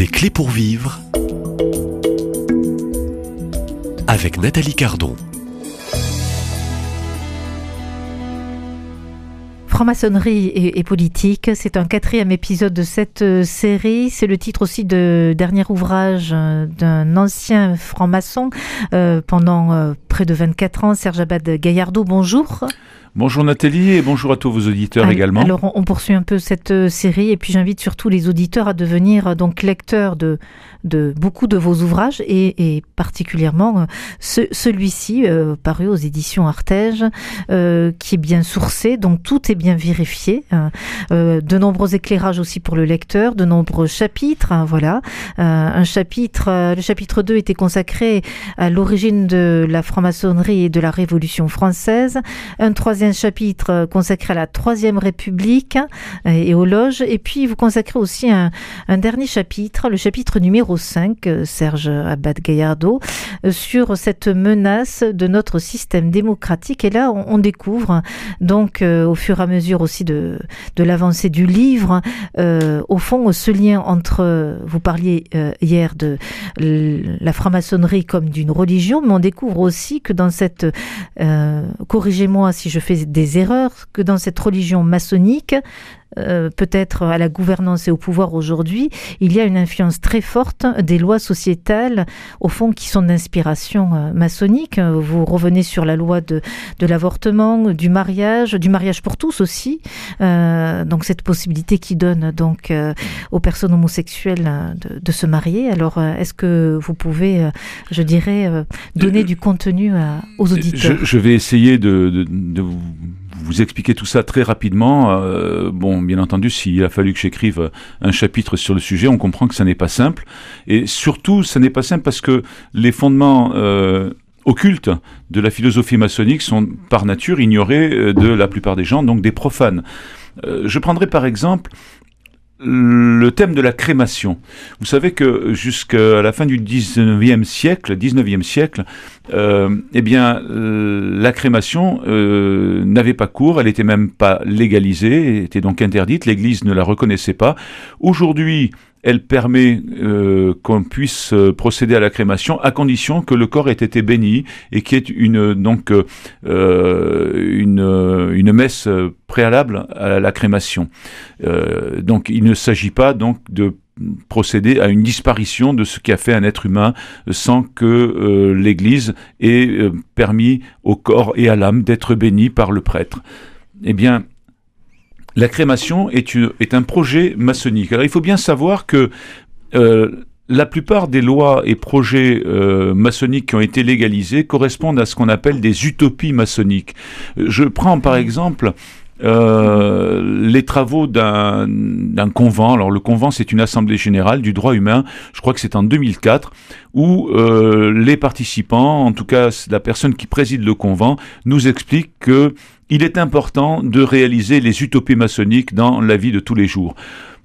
Des clés pour vivre avec Nathalie Cardon. Franc-maçonnerie et, politique, c'est un quatrième épisode de cette euh, série. C'est le titre aussi de dernier ouvrage euh, d'un ancien franc-maçon euh, pendant près de 24 ans, Serge Abad Gaillardeau. Bonjour. Bonjour Nathalie et bonjour à tous vos auditeurs également. Alors on poursuit un peu cette euh, série et puis j'invite surtout les auditeurs à devenir euh, donc lecteurs de, de beaucoup de vos ouvrages et, et particulièrement euh, ce, celui-ci paru aux éditions Artege qui est bien sourcé donc tout est bien vérifié. Hein. de nombreux éclairages aussi pour le lecteur, de nombreux chapitres. Hein, voilà, un chapitre, le chapitre 2 était consacré à l'origine de la franc-maçonnerie et de la Révolution française. Un troisième un chapitre euh, consacré à la Troisième République euh, et aux loges. Et puis, vous consacrez aussi un, dernier chapitre, le chapitre numéro 5, euh, Serge Abad Gaillardo, sur cette menace de notre système démocratique. Et là, on, découvre, donc, au fur et à mesure aussi de, de l'avancée du livre, au fond, ce lien entre, vous parliez hier de la franc-maçonnerie comme d'une religion, mais on découvre aussi que dans cette, corrigez-moi si je fais des erreurs, que dans cette religion maçonnique, euh, peut-être à la gouvernance et au pouvoir aujourd'hui, il y a une influence très forte des lois sociétales, au fond, qui sont d'inspiration euh, maçonnique. Vous revenez sur la loi de, de l'avortement, du mariage, du mariage pour tous aussi. Euh, donc cette possibilité qui donne donc aux personnes homosexuelles de, de se marier. Alors, est-ce que vous pouvez, je dirais, donner du contenu aux auditeurs? je, je, vais essayer de, de, de vous vous expliquer tout ça très rapidement. Euh, bon, bien entendu, s'il a fallu que j'écrive un chapitre sur le sujet, on comprend que ça n'est pas simple. Et surtout, ça n'est pas simple parce que les fondements euh, occultes de la philosophie maçonnique sont par nature ignorés euh, de la plupart des gens, donc des profanes. je prendrai par exemple le thème de la crémation. Vous savez que jusqu'à la fin du 19e siècle, 19e siècle, euh, eh bien, euh, la crémation euh, n'avait pas cours, elle était même pas légalisée, était donc interdite, l'Église ne la reconnaissait pas. Aujourd'hui, elle permet qu'on puisse procéder à la crémation à condition que le corps ait été béni et qu'il y ait une donc euh, une, une messe préalable à la crémation. donc il ne s'agit pas donc de procéder à une disparition de ce qui a fait un être humain sans que l'Église ait permis au corps et à l'âme d'être bénis par le prêtre. Eh bien, la crémation est, un projet maçonnique. Alors il faut bien savoir que euh, la plupart des lois et projets euh, maçonniques qui ont été légalisés correspondent à ce qu'on appelle des utopies maçonniques. Je prends par exemple euh, les travaux d'un convent. Alors le convent, c'est une assemblée générale du droit humain. Je crois que c'est en 2004 où euh, les participants, en tout cas la personne qui préside le convent, nous explique que il est important de réaliser les utopies maçonniques dans la vie de tous les jours.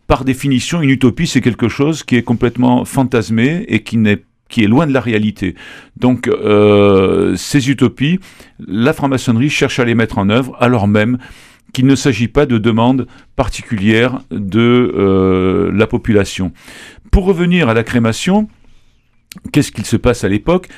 Par définition, une utopie, c'est quelque chose qui est complètement fantasmé et qui n'est qui est loin de la réalité. Donc euh, ces utopies, la franc-maçonnerie cherche à les mettre en œuvre alors même qu'il ne s'agit pas de demandes particulières de euh, la population. Pour revenir à la crémation, qu'est-ce qu'il se passe à l'époque?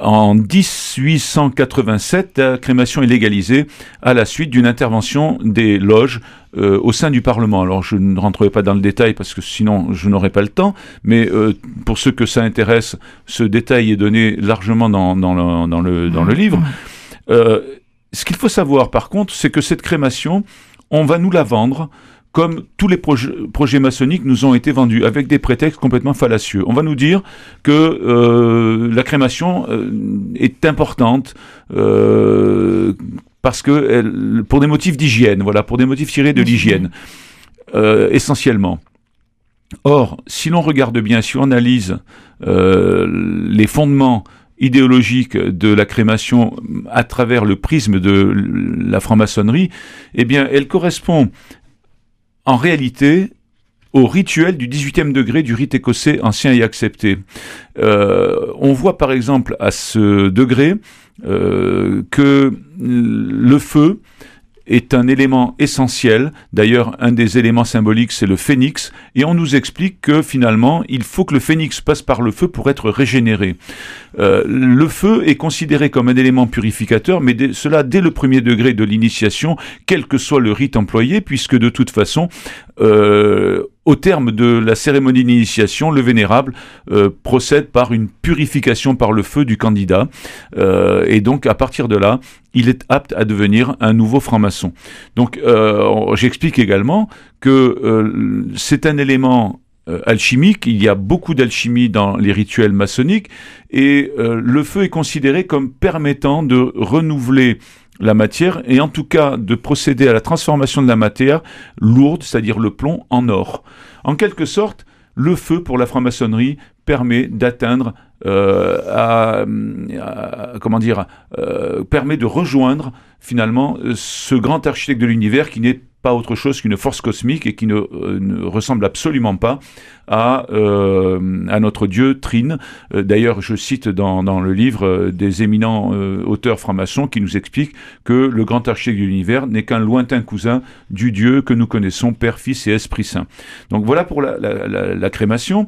En 1887, la crémation est légalisée à la suite d'une intervention des loges euh, au sein du Parlement. Alors je ne rentrerai pas dans le détail parce que sinon je n'aurai pas le temps, mais euh, pour ceux que ça intéresse, ce détail est donné largement dans, le, livre. Ce qu'il faut savoir par contre, c'est que cette crémation, on va nous la vendre comme tous les projets, maçonniques nous ont été vendus, avec des prétextes complètement fallacieux. On va nous dire que euh, la crémation euh, est importante euh, parce que elle, pour des motifs d'hygiène, voilà, pour des motifs tirés de l'hygiène, essentiellement. Or, si l'on regarde bien, si on analyse les fondements idéologique de la crémation à travers le prisme de la franc-maçonnerie, eh bien, elle correspond en réalité au rituel du 18e degré du rite écossais ancien et accepté. Euh, on voit par exemple à ce degré euh, que le feu est un élément essentiel. D'ailleurs, un des éléments symboliques, c'est le phénix. Et on nous explique que finalement, il faut que le phénix passe par le feu pour être régénéré. Euh, le feu est considéré comme un élément purificateur, mais cela dès le premier degré de l'initiation, quel que soit le rite employé, puisque de toute façon, au terme de la cérémonie d'initiation, le vénérable euh, procède par une purification par le feu du candidat. Euh, et donc, à partir de là, il est apte à devenir un nouveau franc-maçon. Donc, euh, j'explique également que c'est un élément alchimique, il y a beaucoup d'alchimie dans les rituels maçonniques, et le feu est considéré comme permettant de renouveler la matière et en tout cas de procéder à la transformation de la matière lourde, c'est-à-dire le plomb, en or. En quelque sorte, le feu pour la franc-maçonnerie permet d'atteindre, euh, comment dire, euh, permet de rejoindre finalement ce grand architecte de l'univers qui n'est pas autre chose qu'une force cosmique et qui ne, euh, ressemble absolument pas à, euh, notre Dieu Trine. Euh, d'ailleurs, je cite dans, dans, le livre des éminents auteurs francs-maçons qui nous expliquent que le grand architecte de l'univers n'est qu'un lointain cousin du Dieu que nous connaissons, Père, Fils et Esprit Saint. Donc voilà pour la, la, la, crémation.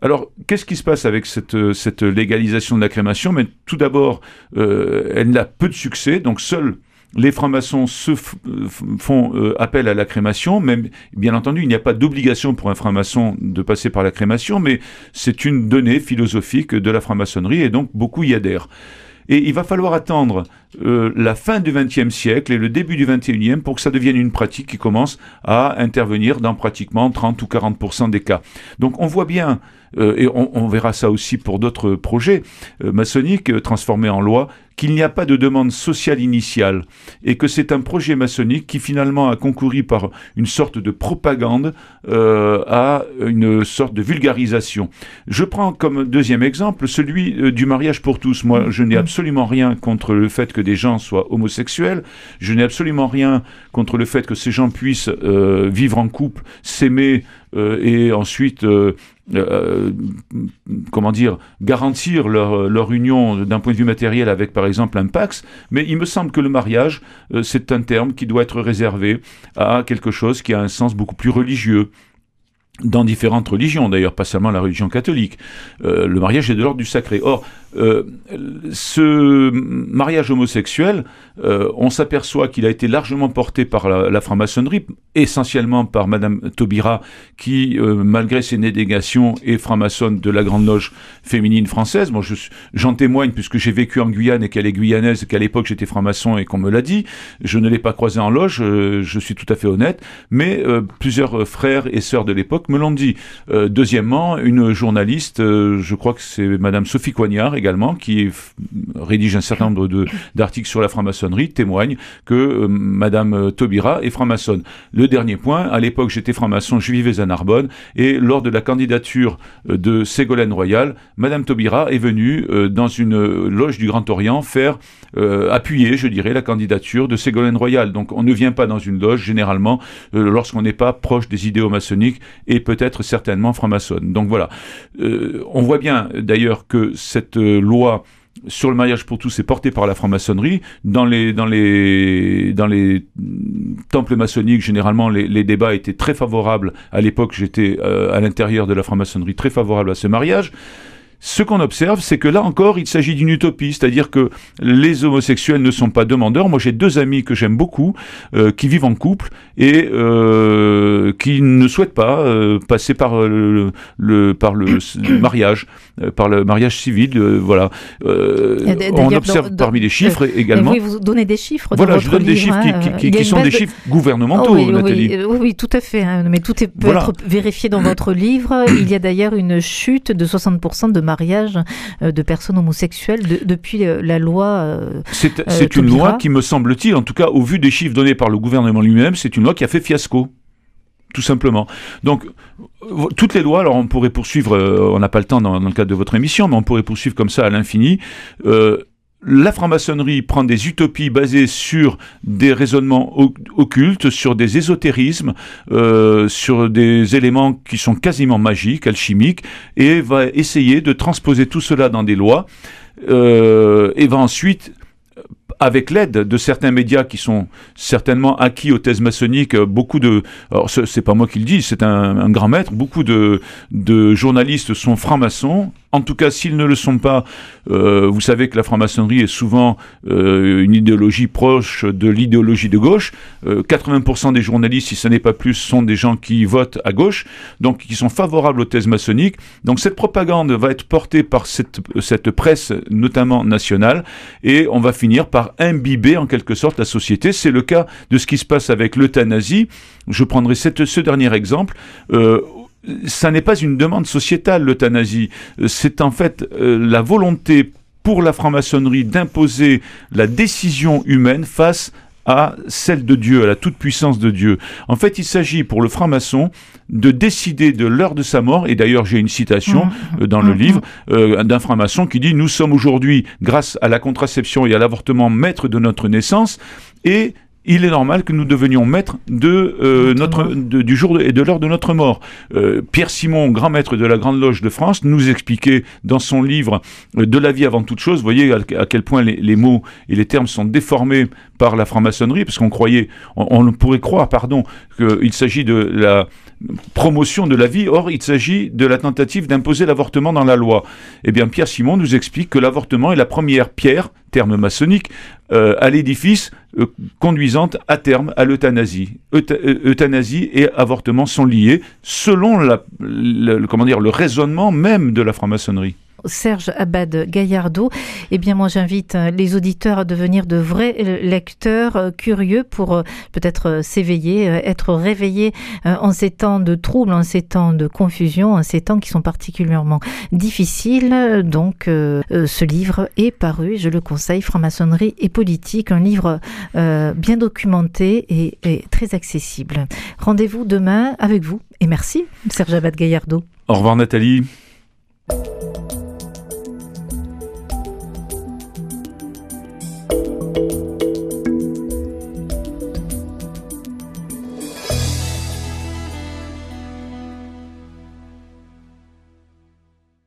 alors, qu'est-ce qui se passe avec cette, cette légalisation de la crémation? Mais tout d'abord, elle n'a peu de succès, donc seul les francs-maçons se font euh, appel à la crémation, même bien entendu, il n'y a pas d'obligation pour un franc-maçon de passer par la crémation, mais c'est une donnée philosophique de la franc-maçonnerie et donc beaucoup y adhèrent. Et il va falloir attendre euh, la fin du XXe siècle et le début du XXIe pour que ça devienne une pratique qui commence à intervenir dans pratiquement 30 ou 40 des cas. Donc on voit bien, et on, verra ça aussi pour d'autres projets maçonniques transformés en loi, qu'il n'y a pas de demande sociale initiale et que c'est un projet maçonnique qui finalement a concouru par une sorte de propagande euh, à une sorte de vulgarisation. Je prends comme deuxième exemple celui euh, du mariage pour tous. Moi, je n'ai absolument rien contre le fait que des gens soient homosexuels. Je n'ai absolument rien contre le fait que ces gens puissent euh, vivre en couple, s'aimer et ensuite euh, comment dire, garantir leur, leur union d'un point de vue matériel avec par exemple un Pax, mais il me semble que le mariage, euh, c'est un terme qui doit être réservé à quelque chose qui a un sens beaucoup plus religieux dans différentes religions, d'ailleurs pas seulement la religion catholique. Euh, le mariage est de l'ordre du sacré. Or, euh, ce mariage homosexuel, euh, on s'aperçoit qu'il a été largement porté par la, franc-maçonnerie, essentiellement par Madame Taubira, qui, euh, malgré ses négations, est franc-maçonne de la Grande Loge féminine française. Moi, j'en témoigne puisque j'ai vécu en Guyane et qu'elle est guyanaise, qu'à l'époque j'étais franc-maçon et qu'on me l'a dit. Je ne l'ai pas croisé en loge, je suis tout à fait honnête, mais plusieurs frères et sœurs de l'époque me l'ont dit. deuxièmement, une journaliste, je crois que c'est Madame Sophie Coignard, également, qui rédige un certain nombre d'articles sur la franc-maçonnerie, témoigne que euh, Madame euh, Taubira est franc-maçonne. Le dernier point, à l'époque j'étais franc-maçon, je vivais à Narbonne, et lors de la candidature euh, de Ségolène Royal, Madame Taubira est venue dans une loge du Grand Orient faire appuyer, je dirais, la candidature de Ségolène Royal. Donc on ne vient pas dans une loge généralement lorsqu'on n'est pas proche des idéaux maçonniques peut-être certainement franc-maçonne. Donc voilà. on voit bien d'ailleurs que cette loi sur le mariage pour tous est portée par la franc-maçonnerie. Dans les, les temples maçonniques, généralement, les, débats étaient très favorables. À l'époque, j'étais euh, à l'intérieur de la franc-maçonnerie très favorable à ce mariage. Ce qu'on observe, c'est que là encore, il s'agit d'une utopie, c'est-à-dire que les homosexuels ne sont pas demandeurs. Moi, j'ai deux amis que j'aime beaucoup, euh, qui vivent en couple et euh, qui ne souhaitent pas euh, passer par le, par le, mariage, par le mariage civil. voilà. on observe parmi les chiffres également. Vous, vous donnez des chiffres. Voilà, je donne des chiffres qui, hein. sont des chiffres gouvernementaux, oui, Nathalie. Oui, oui, tout à fait. Hein. mais tout peut être vérifié dans votre livre. Il y a d'ailleurs une chute de 60% de mariage mariage euh, de personnes homosexuelles depuis euh, la loi. Euh, c'est une loi qui me semble-t-il, en tout cas au vu des chiffres donnés par le gouvernement lui-même, c'est une loi qui a fait fiasco tout simplement. Donc, toutes les lois, alors on pourrait poursuivre, on n'a pas le temps dans, le cadre de votre émission, mais on pourrait poursuivre comme ça à l'infini la franc-maçonnerie prend des utopies basées sur des raisonnements occultes, sur des ésotérismes, euh, sur des éléments qui sont quasiment magiques, alchimiques, et va essayer de transposer tout cela dans des lois, euh, et va ensuite avec l'aide de certains médias qui sont certainement acquis aux thèses maçonniques, beaucoup de, alors c'est pas moi qui le dis, c'est un, grand maître, beaucoup de, de journalistes sont francs-maçons, en tout cas, s'ils ne le sont pas, euh, vous savez que la franc-maçonnerie est souvent euh, une idéologie proche de l'idéologie de gauche. 80% euh, des journalistes, si ce n'est pas plus, sont des gens qui votent à gauche, donc qui sont favorables aux thèses maçonniques. Donc cette propagande va être portée par cette, cette presse, notamment nationale, et on va finir par imbiber en quelque sorte la société. C'est le cas de ce qui se passe avec l'euthanasie. Je prendrai ce dernier exemple ça n'est pas une demande sociétale, l'euthanasie. C'est en fait euh, la volonté pour la franc-maçonnerie d'imposer la décision humaine face à celle de Dieu, à la toute-puissance de Dieu. En fait, il s'agit pour le franc-maçon de décider de l'heure de sa mort, et d'ailleurs j'ai une citation mmh. euh, dans le mmh. livre euh, d'un franc-maçon qui dit « Nous sommes aujourd'hui, grâce à la contraception et à l'avortement, maîtres de notre naissance, et il est normal que nous devenions maîtres de euh, notre du jour et de l'heure de notre mort. Euh, Pierre Simon, grand maître de la Grande Loge de France, nous expliquait dans son livre euh, De la vie avant toute chose. Vous voyez à, quel point les, mots et les termes sont déformés la franc-maçonnerie, parce qu'on croyait, on, pourrait croire, pardon, qu'il s'agit de la promotion de la vie. Or, il s'agit de la tentative d'imposer l'avortement dans la loi. Eh bien, Pierre Simon nous explique que l'avortement est la première pierre, terme maçonnique, à l'édifice euh, conduisante à terme à l'euthanasie. Euh, euthanasie et avortement sont liés selon le raisonnement même de la franc-maçonnerie. Serge Abad Gaillardeau, eh bien moi j'invite euh, les auditeurs à devenir de vrais euh, lecteurs euh, curieux pour peut-être s'éveiller, être réveillés en ces temps de troubles, en ces temps de confusion, en ces temps qui sont particulièrement difficiles. Donc ce livre est paru, je le conseille, Franc-maçonnerie et politique, un livre bien documenté et, et très accessible. Rendez-vous demain avec vous et merci Serge Abad Gaillardeau. Au revoir Nathalie.